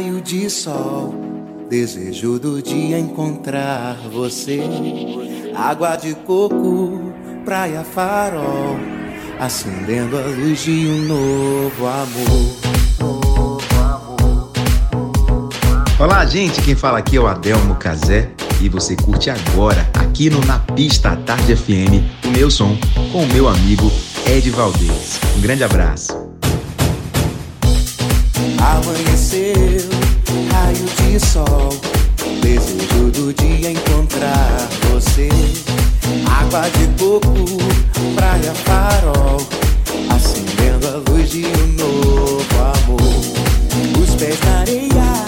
Raio de sol. Desejo do dia encontrar você. Água de coco, praia farol. Acendendo a luz de um novo amor. Olá, gente. Quem fala aqui é o Adelmo Cazé. E você curte agora, aqui no Na Pista à Tarde FM, o meu som com o meu amigo Ed Valdez. Um grande abraço. Amanheceu, raio de sol. Desejo do dia encontrar você. Água de coco, praia farol. Acendendo a luz de um novo amor. Os pés na areia,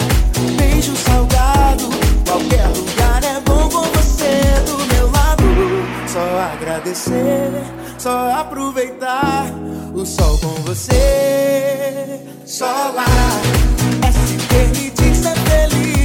beijo salgado. Qualquer lugar é bom com você do meu lado. Só agradecer, só aproveitar o sol com você. Só lá se permitir ser feliz.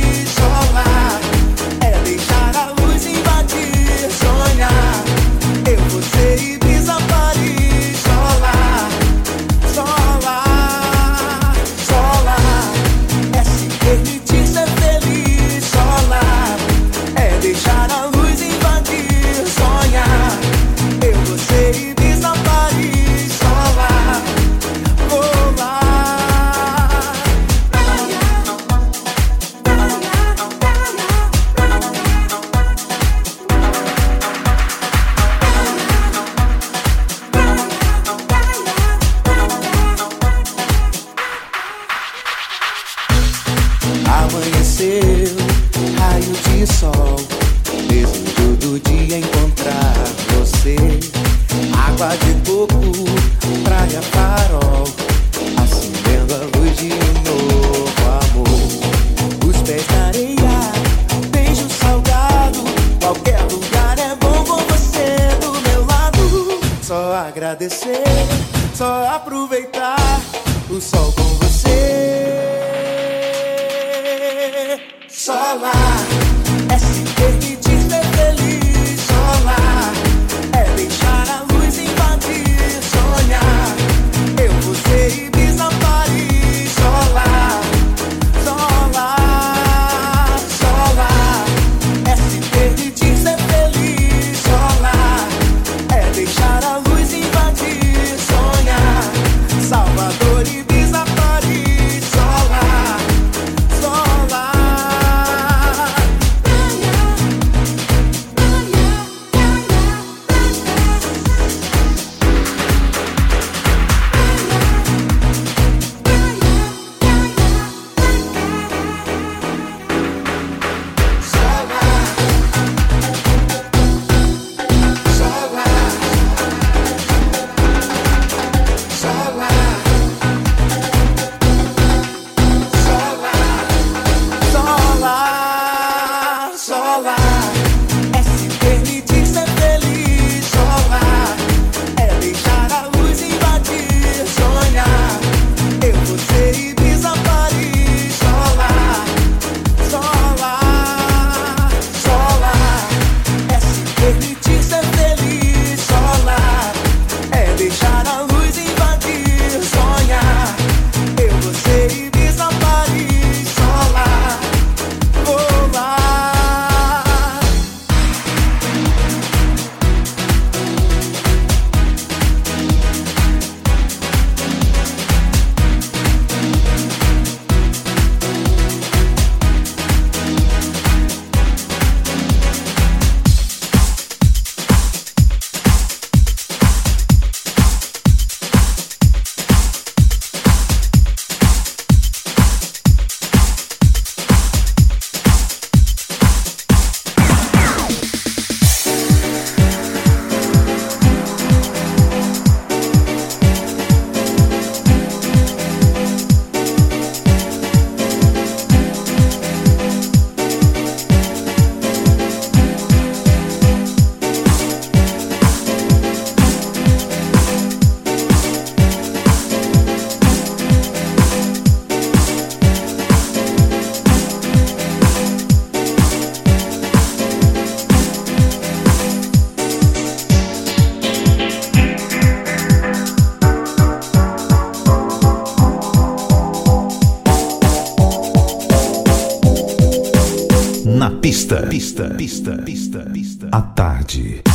Pista, pista, pista, pista, pista. À tarde.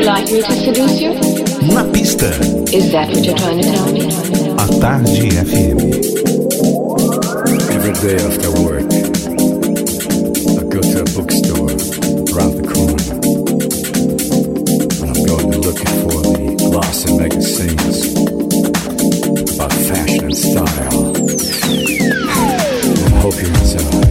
you like me to seduce you? Na pista. Is that what you're trying to tell me? A tarde FM. Every day after work, I go to a bookstore around the corner. And I'm going to looking for the glossy magazines about fashion and style. I'm hoping it's uh,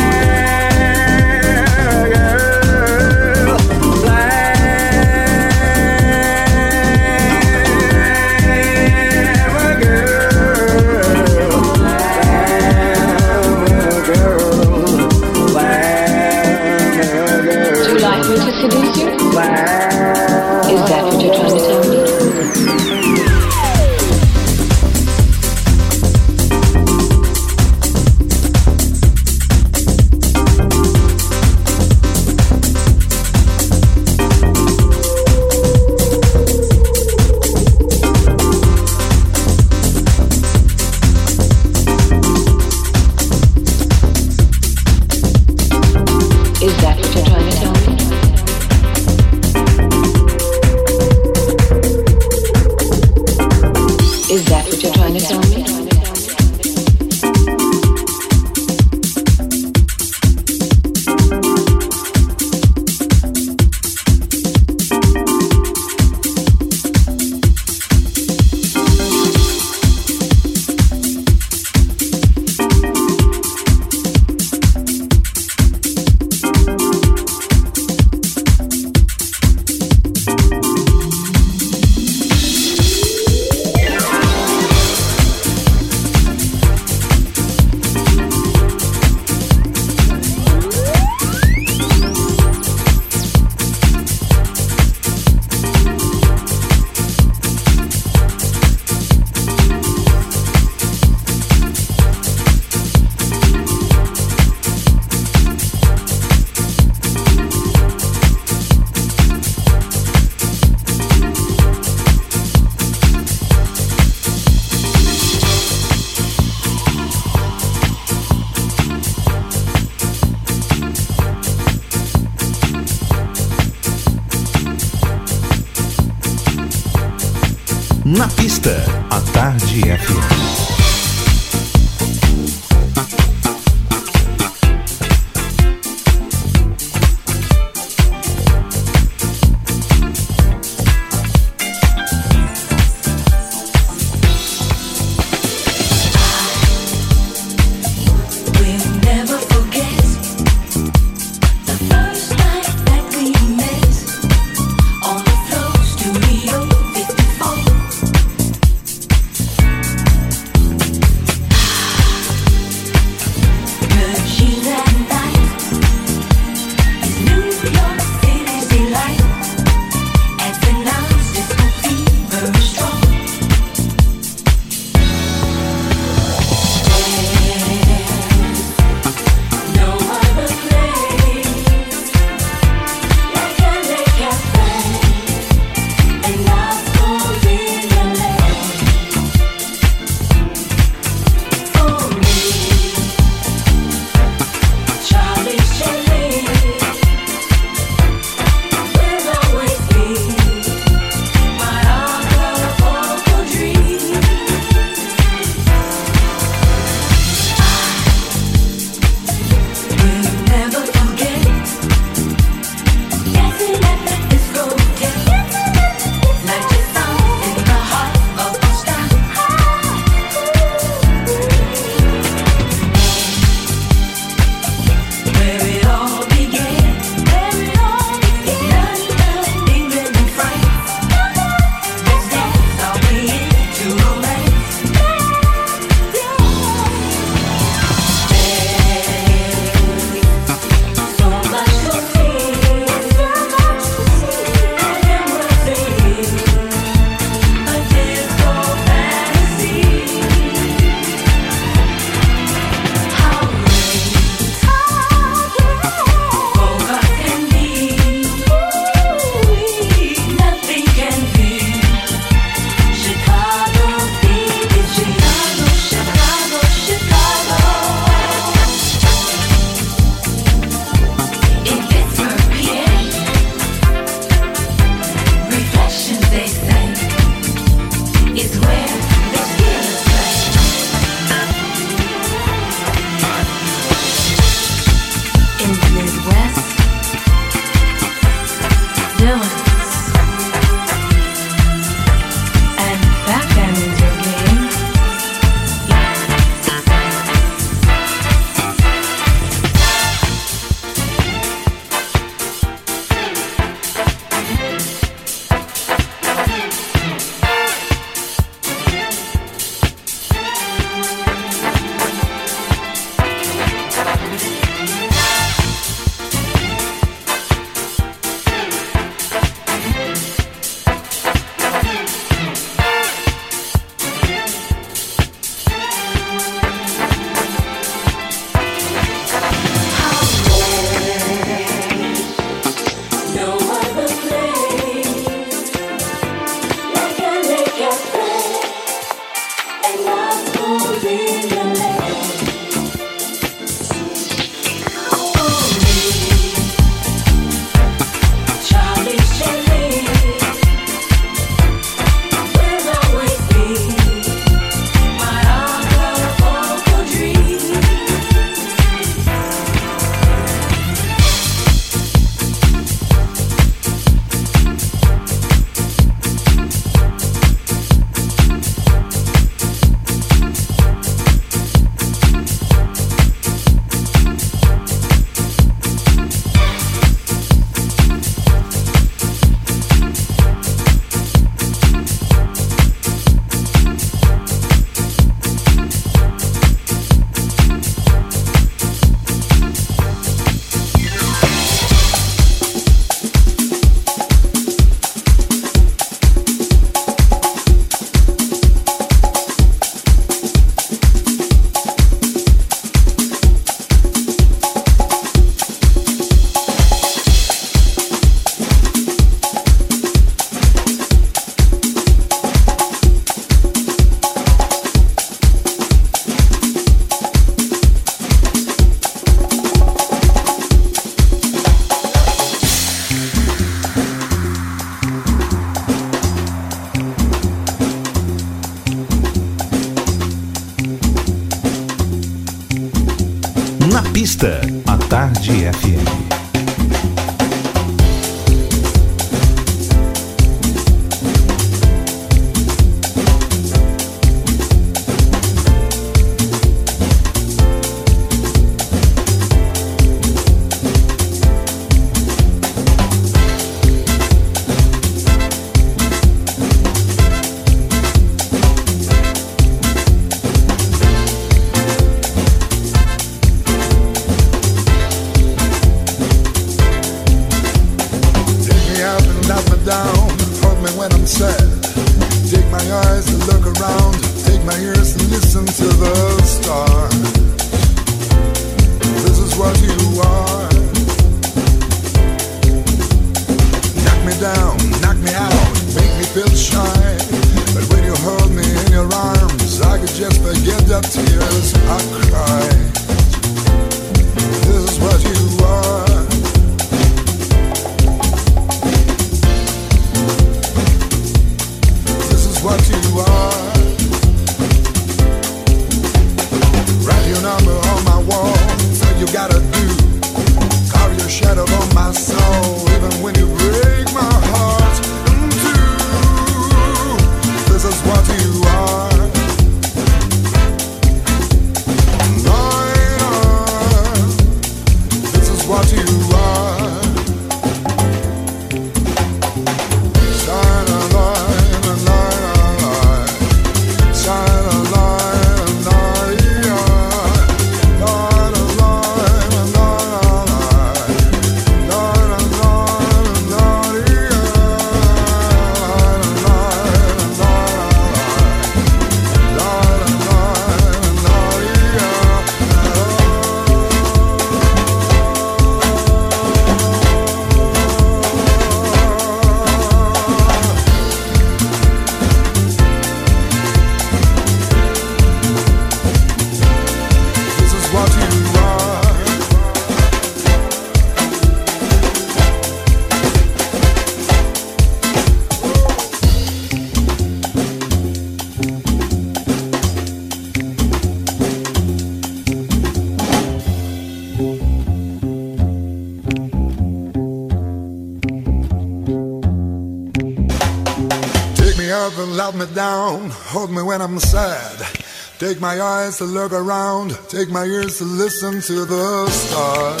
Take my eyes to look around, take my ears to listen to the stars.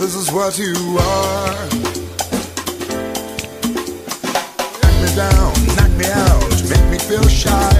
This is what you are. Knock me down, knock me out, make me feel shy.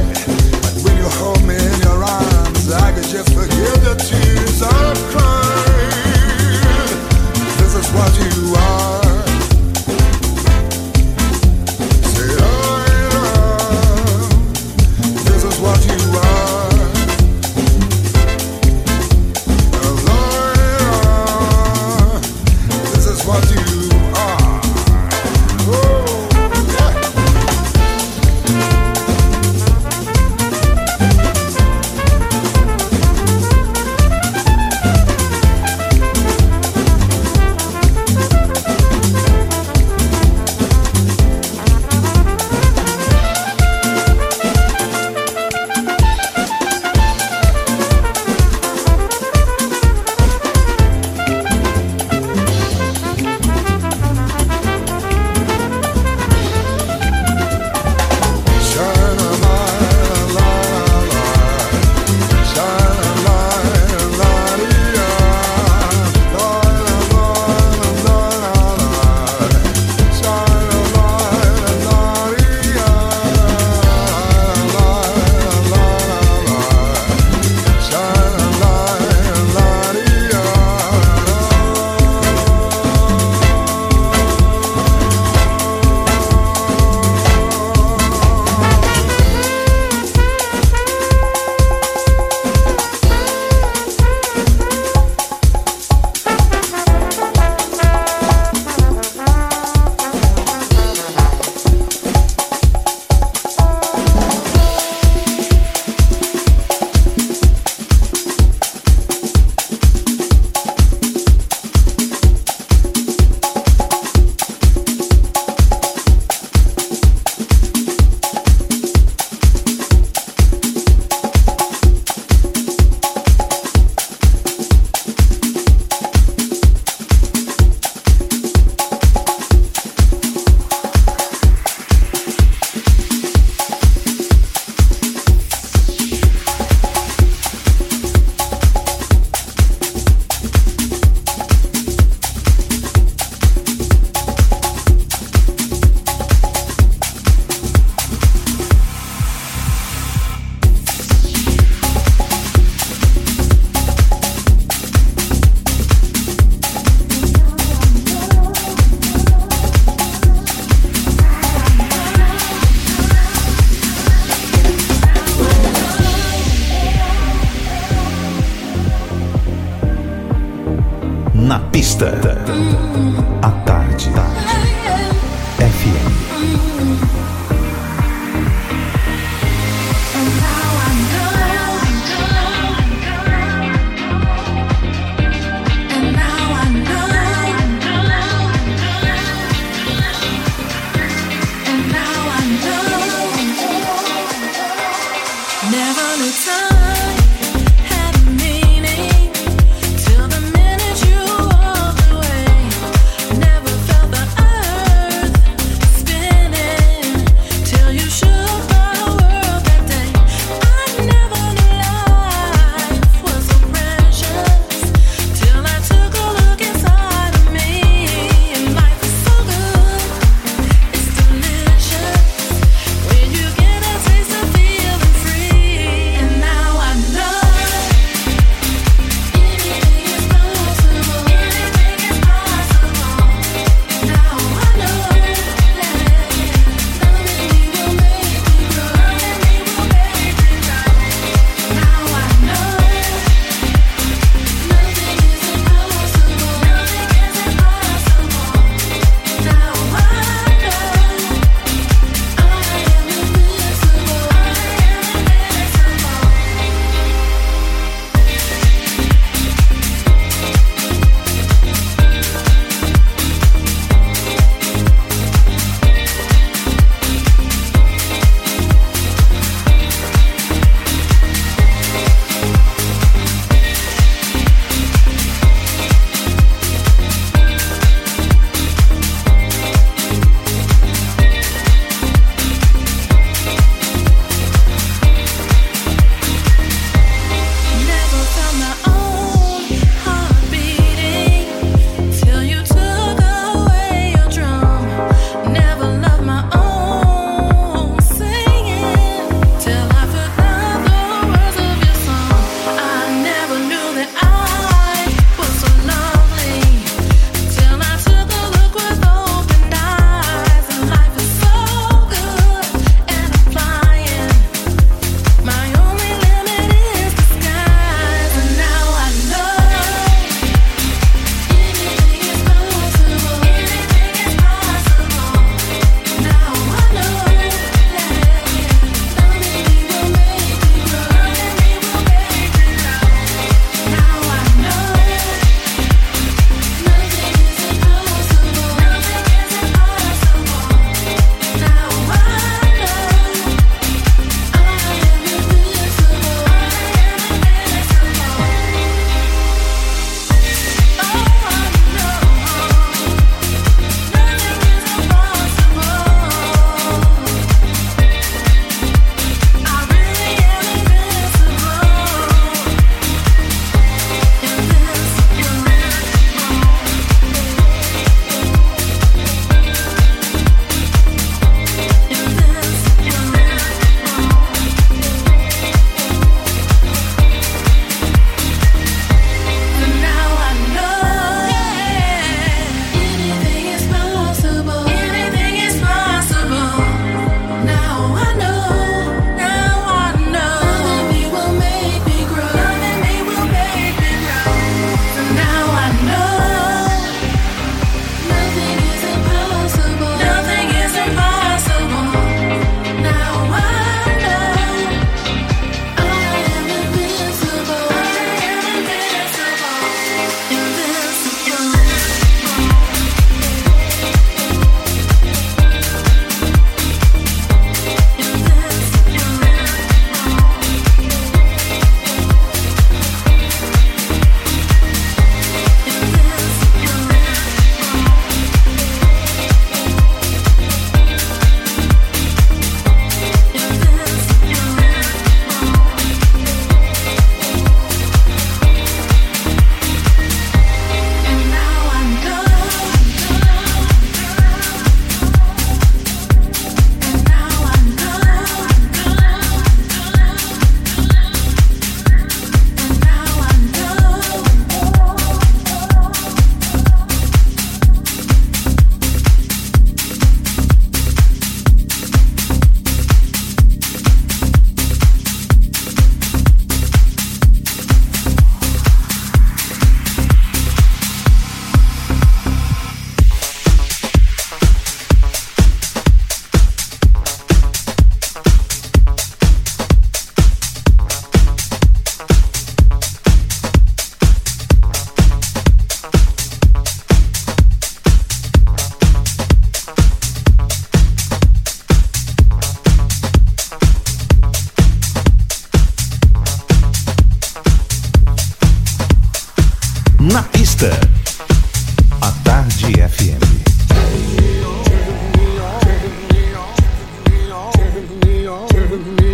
with me.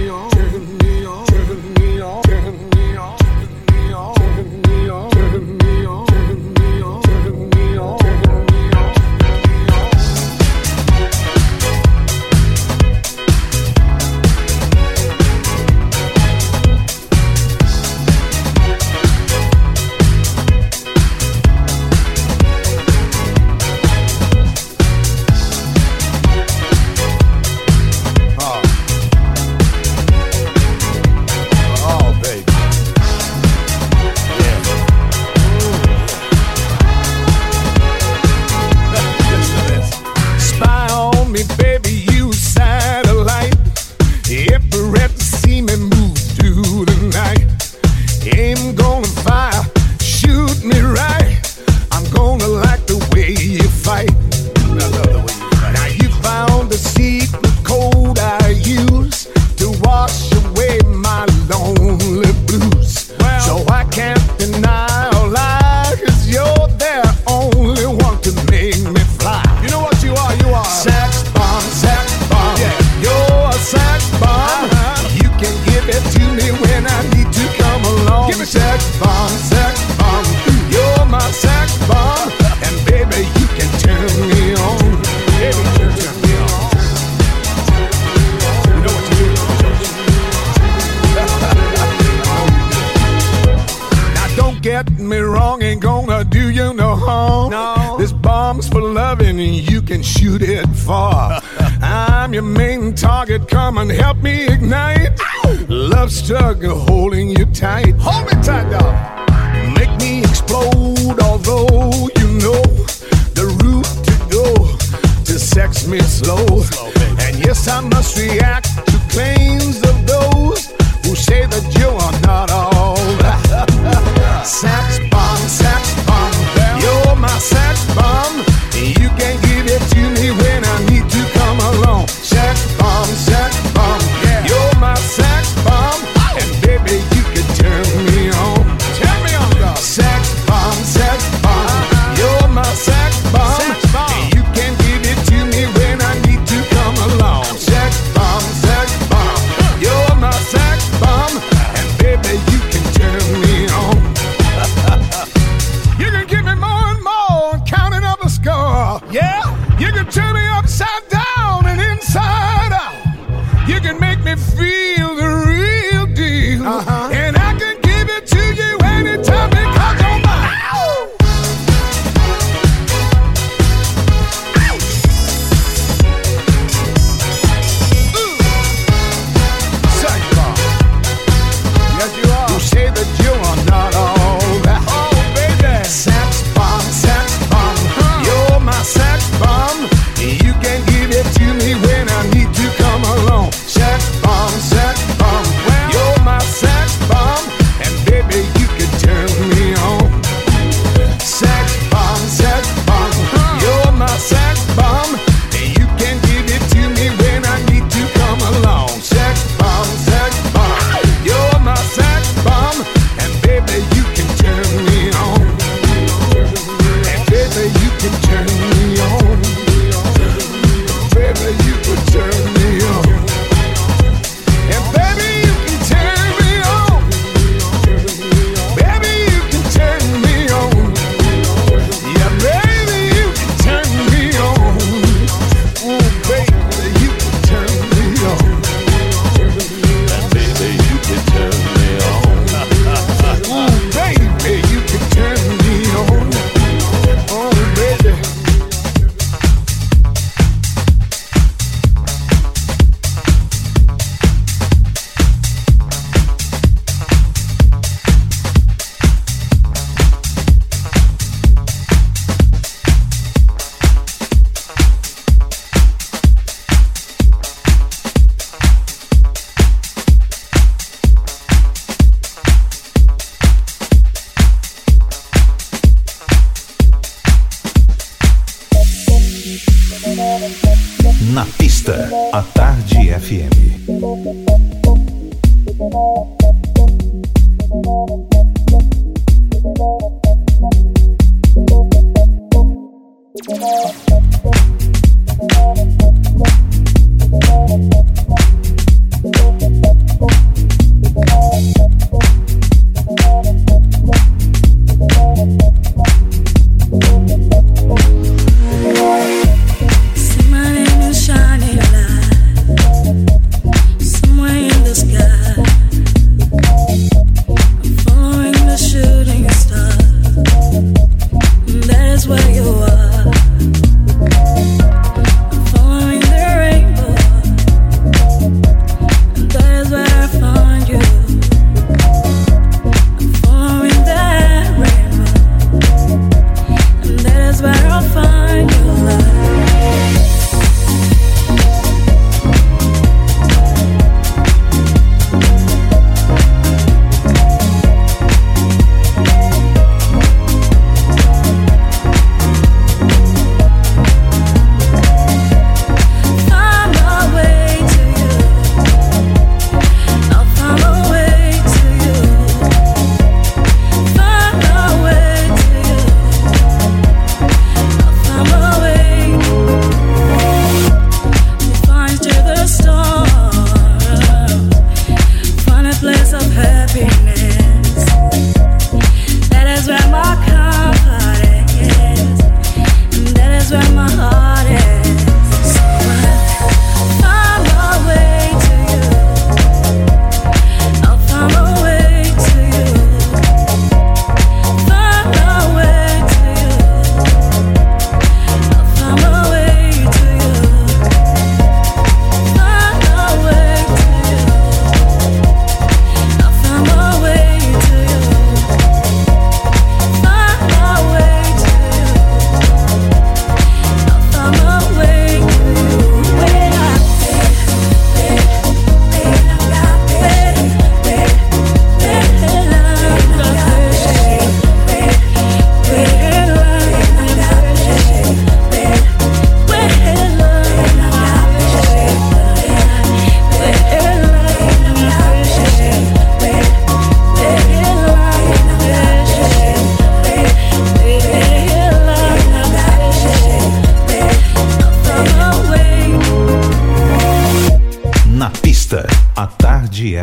A Tarde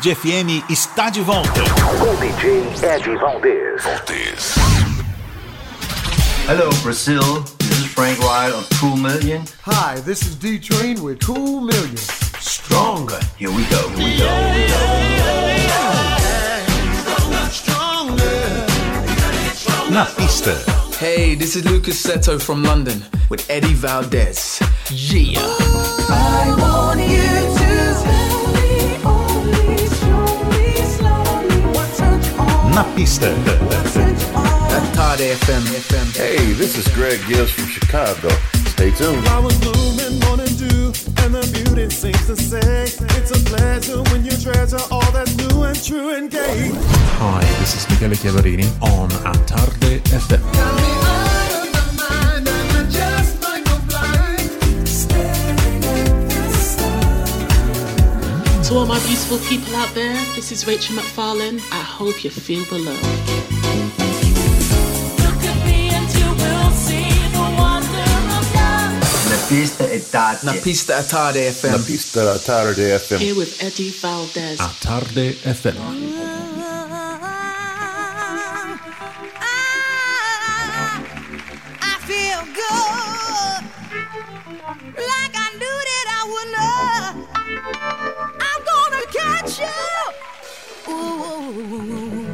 FM está de volta. Com DJ Ed Valdez. Valdez. Hello, Brazil. This is Frank Wright of Cool Million. Hi, this is D Train with Cool Million. Stronger. Here we go. Here we go. Here we go. Na pista. Hey, this is Lucas Seto from London with Eddie Valdez. Yeah. I want you to Na pista. Tarde FM. Hey, this is Greg Gibbs from Chicago. Stay tuned. I was blooming, morning dew, and the beauty seems to say it's a pleasure when you treasure all that's new and true and gay. Hi, this is Michele Chiavarini on A Tarde FM. To all my beautiful people out there, this is Rachel McFarlane. I hope you feel the love. pista è tarde. La pista è tarde FM. La pista è tarde FM. Here with Eddie Valdez. A tarde FM. I feel good. Like I knew that I would know. I'm gonna catch you. Ooh.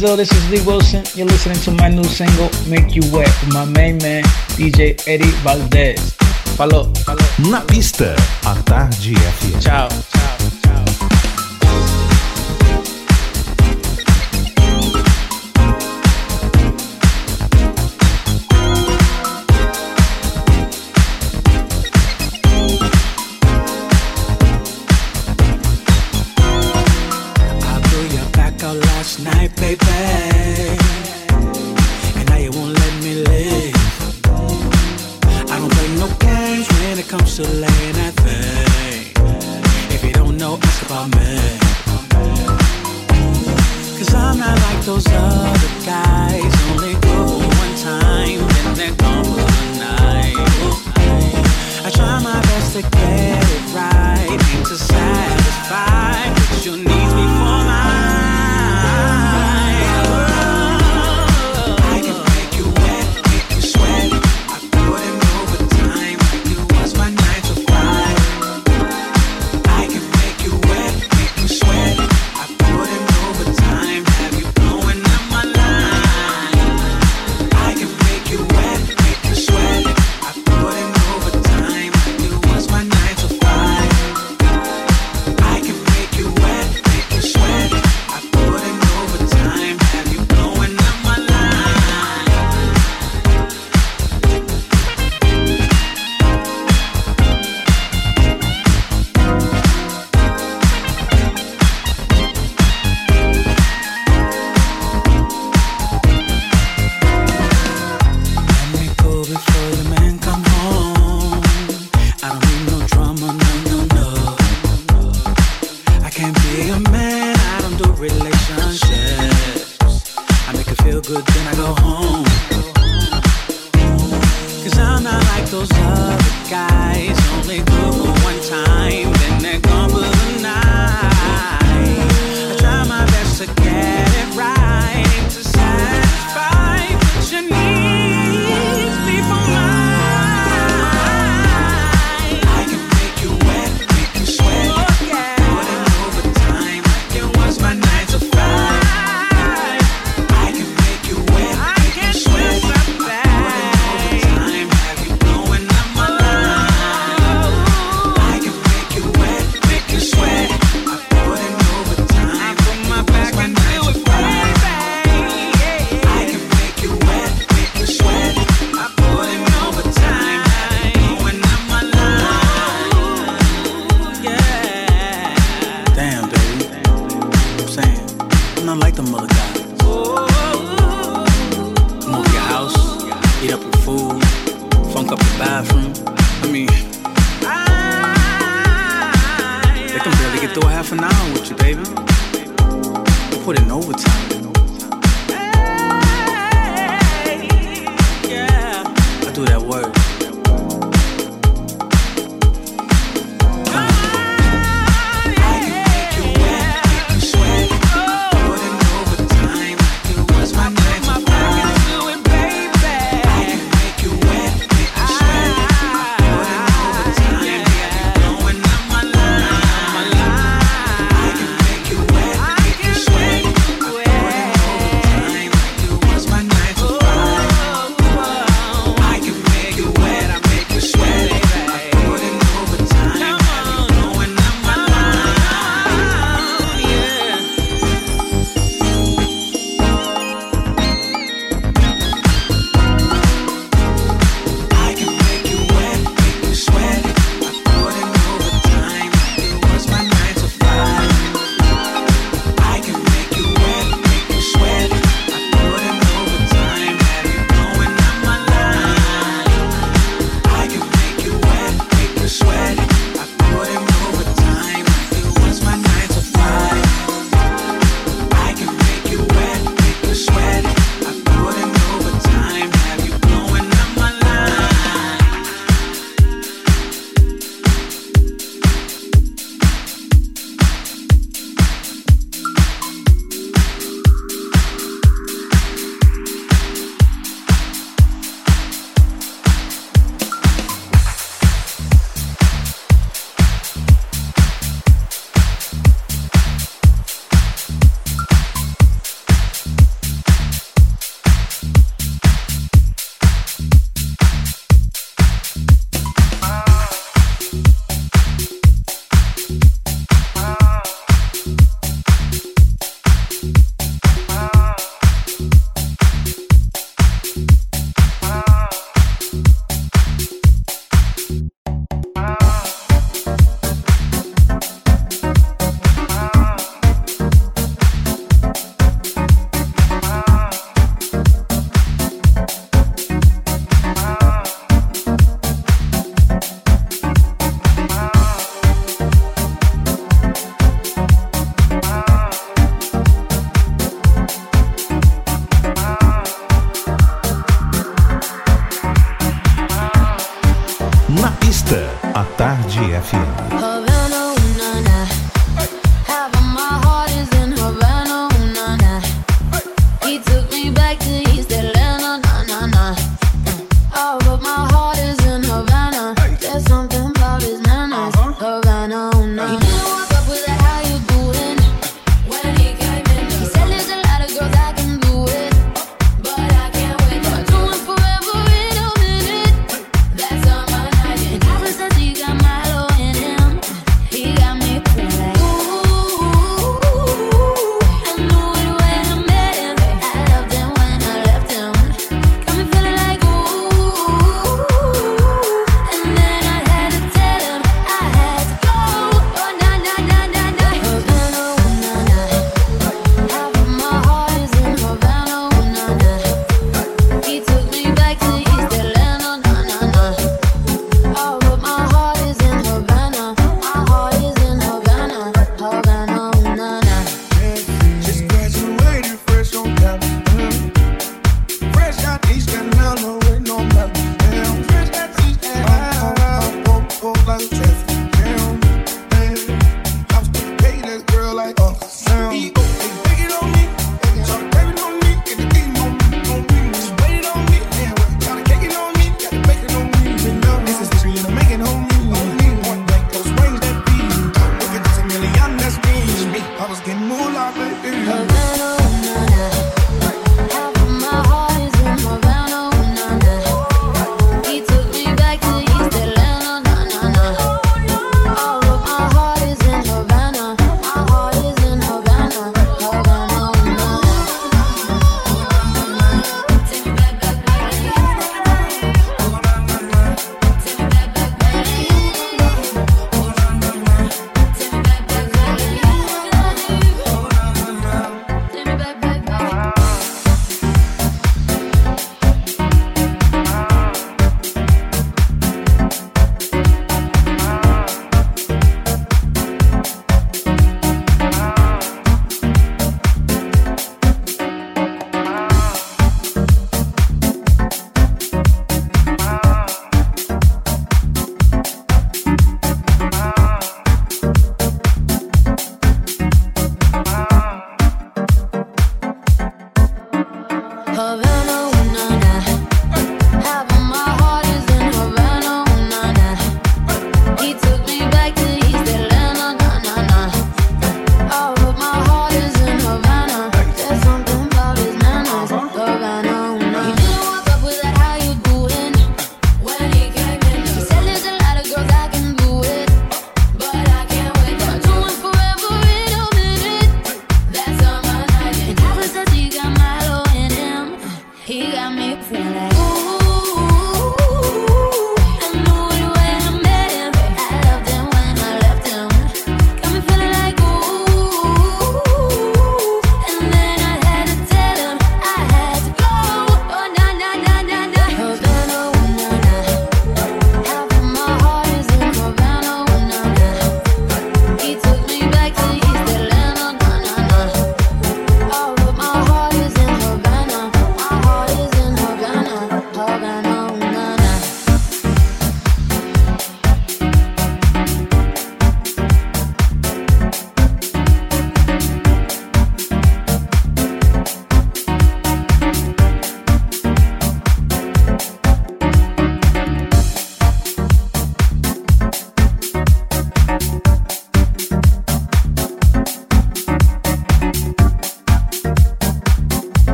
though, this is Lee Wilson. You're listening to my new single, Make You Wet, with my main man, DJ Eddie Valdez. Falou, falou. Na pista, a tarde é Tchau.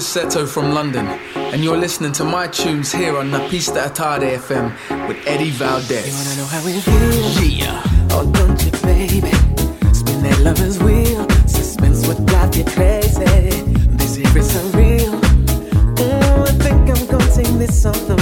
Seto from London, and you're listening to my tunes here on La Pista Atarde FM with Eddie Valdez. You wanna know how it feels? Yeah. Oh, don't you, baby? Spin that lover's wheel. Suspense would drive you crazy. This here is surreal. Mm, I think I'm gonna take this the